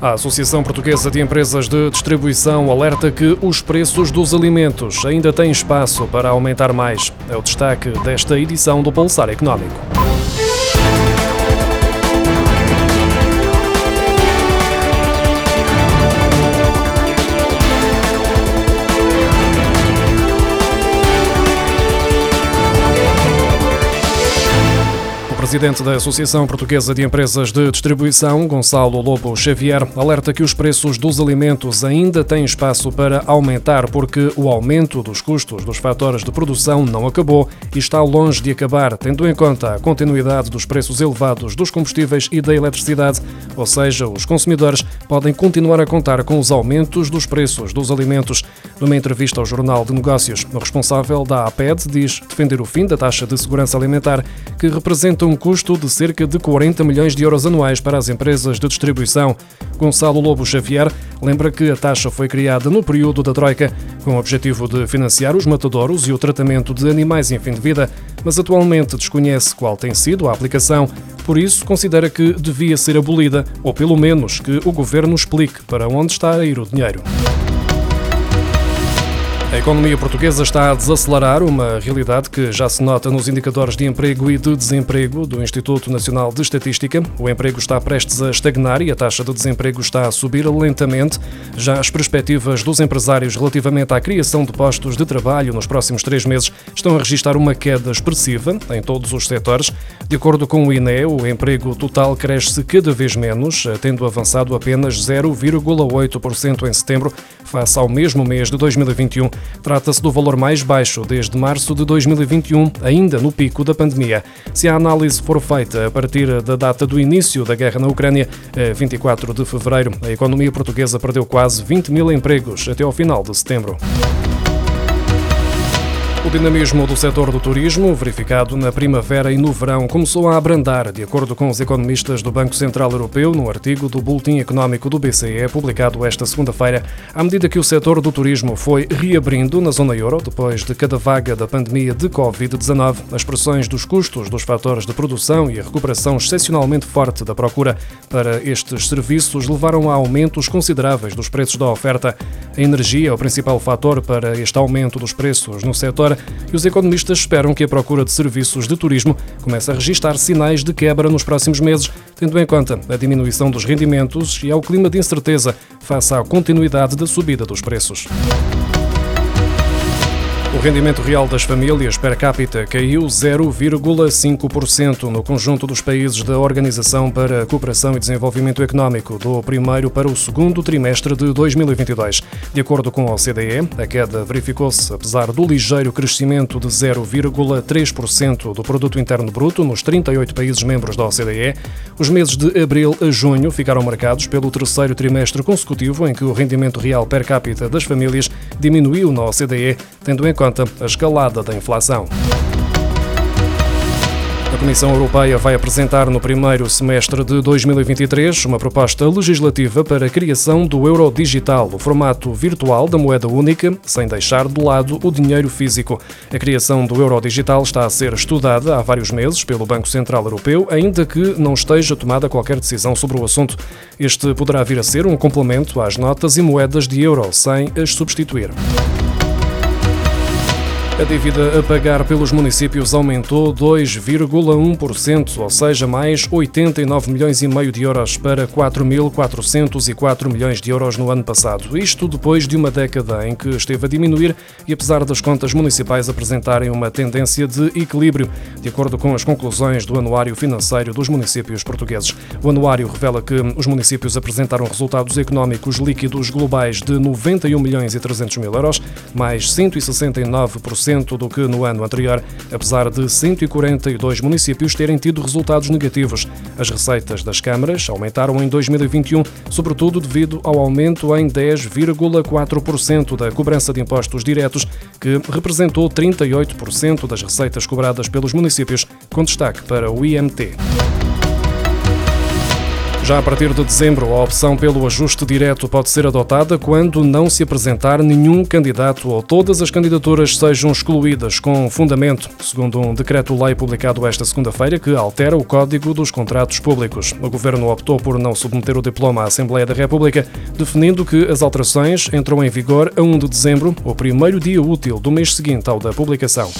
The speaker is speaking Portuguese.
A Associação Portuguesa de Empresas de Distribuição alerta que os preços dos alimentos ainda têm espaço para aumentar mais. É o destaque desta edição do Pulsar Económico. Presidente da Associação Portuguesa de Empresas de Distribuição, Gonçalo Lobo Xavier, alerta que os preços dos alimentos ainda têm espaço para aumentar porque o aumento dos custos dos fatores de produção não acabou e está longe de acabar, tendo em conta a continuidade dos preços elevados dos combustíveis e da eletricidade, ou seja, os consumidores podem continuar a contar com os aumentos dos preços dos alimentos. Numa entrevista ao Jornal de Negócios, o responsável da APED diz defender o fim da taxa de segurança alimentar, que representa um custo de cerca de 40 milhões de euros anuais para as empresas de distribuição. Gonçalo Lobo Xavier lembra que a taxa foi criada no período da Troika, com o objetivo de financiar os matadouros e o tratamento de animais em fim de vida, mas atualmente desconhece qual tem sido a aplicação, por isso considera que devia ser abolida, ou pelo menos que o governo explique para onde está a ir o dinheiro. A economia portuguesa está a desacelerar, uma realidade que já se nota nos indicadores de emprego e de desemprego do Instituto Nacional de Estatística. O emprego está prestes a estagnar e a taxa de desemprego está a subir lentamente. Já as perspectivas dos empresários relativamente à criação de postos de trabalho nos próximos três meses estão a registrar uma queda expressiva em todos os setores. De acordo com o INE, o emprego total cresce cada vez menos, tendo avançado apenas 0,8% em setembro, face ao mesmo mês de 2021. Trata-se do valor mais baixo desde março de 2021, ainda no pico da pandemia. Se a análise for feita a partir da data do início da guerra na Ucrânia, 24 de fevereiro, a economia portuguesa perdeu quase 20 mil empregos até ao final de setembro. O dinamismo do setor do turismo, verificado na primavera e no verão, começou a abrandar, de acordo com os economistas do Banco Central Europeu, num artigo do Boletim Económico do BCE, publicado esta segunda-feira, à medida que o setor do turismo foi reabrindo na zona euro, depois de cada vaga da pandemia de Covid-19, as pressões dos custos dos fatores de produção e a recuperação excepcionalmente forte da procura para estes serviços levaram a aumentos consideráveis dos preços da oferta. A energia é o principal fator para este aumento dos preços no setor e os economistas esperam que a procura de serviços de turismo comece a registrar sinais de quebra nos próximos meses, tendo em conta a diminuição dos rendimentos e ao clima de incerteza face à continuidade da subida dos preços. O rendimento real das famílias per capita caiu 0,5% no conjunto dos países da Organização para a Cooperação e Desenvolvimento Económico, do primeiro para o segundo trimestre de 2022. De acordo com a OCDE, a queda verificou-se apesar do ligeiro crescimento de 0,3% do produto interno bruto nos 38 países membros da OCDE. Os meses de abril a junho ficaram marcados pelo terceiro trimestre consecutivo em que o rendimento real per capita das famílias diminuiu na OCDE, tendo em conta a escalada da inflação. A Comissão Europeia vai apresentar no primeiro semestre de 2023 uma proposta legislativa para a criação do euro digital, o formato virtual da moeda única, sem deixar de lado o dinheiro físico. A criação do euro digital está a ser estudada há vários meses pelo Banco Central Europeu, ainda que não esteja tomada qualquer decisão sobre o assunto. Este poderá vir a ser um complemento às notas e moedas de euro, sem as substituir. A dívida a pagar pelos municípios aumentou 2,1%, ou seja, mais 89 milhões e meio de euros para 4.404 milhões de euros no ano passado. Isto depois de uma década em que esteve a diminuir e apesar das contas municipais apresentarem uma tendência de equilíbrio, de acordo com as conclusões do Anuário Financeiro dos Municípios Portugueses. O anuário revela que os municípios apresentaram resultados económicos líquidos globais de 91 milhões e 300 mil euros, mais 169% do que no ano anterior, apesar de 142 municípios terem tido resultados negativos. As receitas das câmaras aumentaram em 2021, sobretudo devido ao aumento em 10,4% da cobrança de impostos diretos, que representou 38% das receitas cobradas pelos municípios, com destaque para o IMT. Já a partir de dezembro, a opção pelo ajuste direto pode ser adotada quando não se apresentar nenhum candidato ou todas as candidaturas sejam excluídas com fundamento, segundo um decreto-lei publicado esta segunda-feira que altera o Código dos Contratos Públicos. O governo optou por não submeter o diploma à Assembleia da República, definindo que as alterações entram em vigor a 1 de dezembro, o primeiro dia útil do mês seguinte ao da publicação.